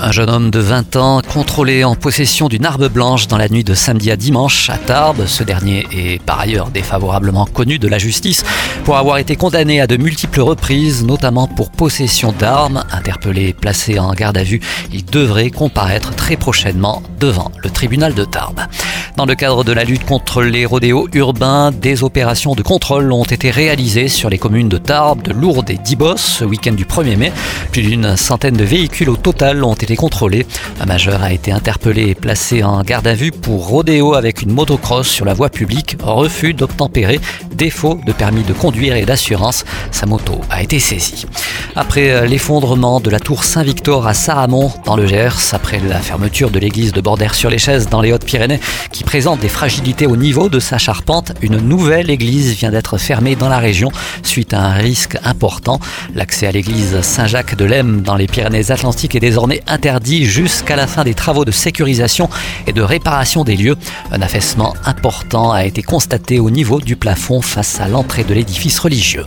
Un jeune homme de 20 ans contrôlé en possession d'une arme blanche dans la nuit de samedi à dimanche à Tarbes. Ce dernier est par ailleurs défavorablement connu de la justice pour avoir été condamné à de multiples reprises, notamment pour possession d'armes. Interpellé et placé en garde à vue, il devrait comparaître très prochainement devant le tribunal de Tarbes. Dans le cadre de la lutte contre les rodéos urbains, des opérations de contrôle ont été réalisées sur les communes de Tarbes, de Lourdes et d'Ibos ce week-end du 1er mai. Plus d'une centaine de véhicules au total ont été contrôlés. Un majeur a été interpellé et placé en garde à vue pour rodéo avec une motocross sur la voie publique, refus d'obtempérer, défaut de permis de conduire et d'assurance. Sa moto a été saisie. Après euh, l'effondrement de la tour Saint-Victor à Saramon dans le Gers, après la fermeture de l'église de Bordère-sur-les-Chaises dans les Hautes-Pyrénées qui présente des fragilités au niveau de sa charpente, une nouvelle église vient d'être fermée dans la région suite à un risque important. L'accès à l'église Saint-Jacques de Lem dans les Pyrénées-Atlantiques est désormais interdit jusqu'à la fin des travaux de sécurisation et de réparation des lieux. Un affaissement important a été constaté au niveau du plafond face à l'entrée de l'édifice religieux.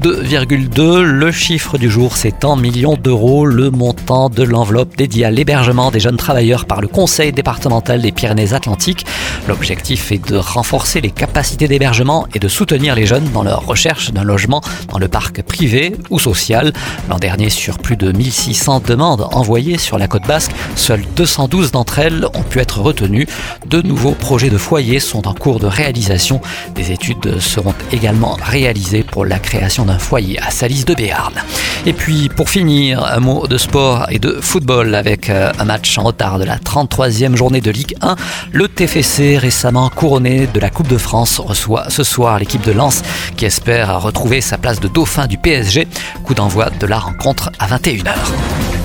2,2, le chiffre du jour, c'est en millions d'euros le montant de l'enveloppe dédiée à l'hébergement des jeunes travailleurs par le Conseil départemental des Pyrénées-Atlantiques. L'objectif est de renforcer les capacités d'hébergement et de soutenir les jeunes dans leur recherche d'un logement dans le parc privé ou social. L'an dernier, sur plus de 1600 demandes envoyées sur la côte basque, seules 212 d'entre elles ont pu être retenues. De nouveaux projets de foyers sont en cours de réalisation. Des études seront également réalisées pour la création d'un foyer à Salis de Béarn. Et puis pour finir, un mot de sport et de football avec euh, un match en retard de la 33e journée de Ligue 1. Le TFC récemment couronné de la Coupe de France reçoit ce soir l'équipe de Lens qui espère retrouver sa place de dauphin du PSG. Coup d'envoi de la rencontre à 21h.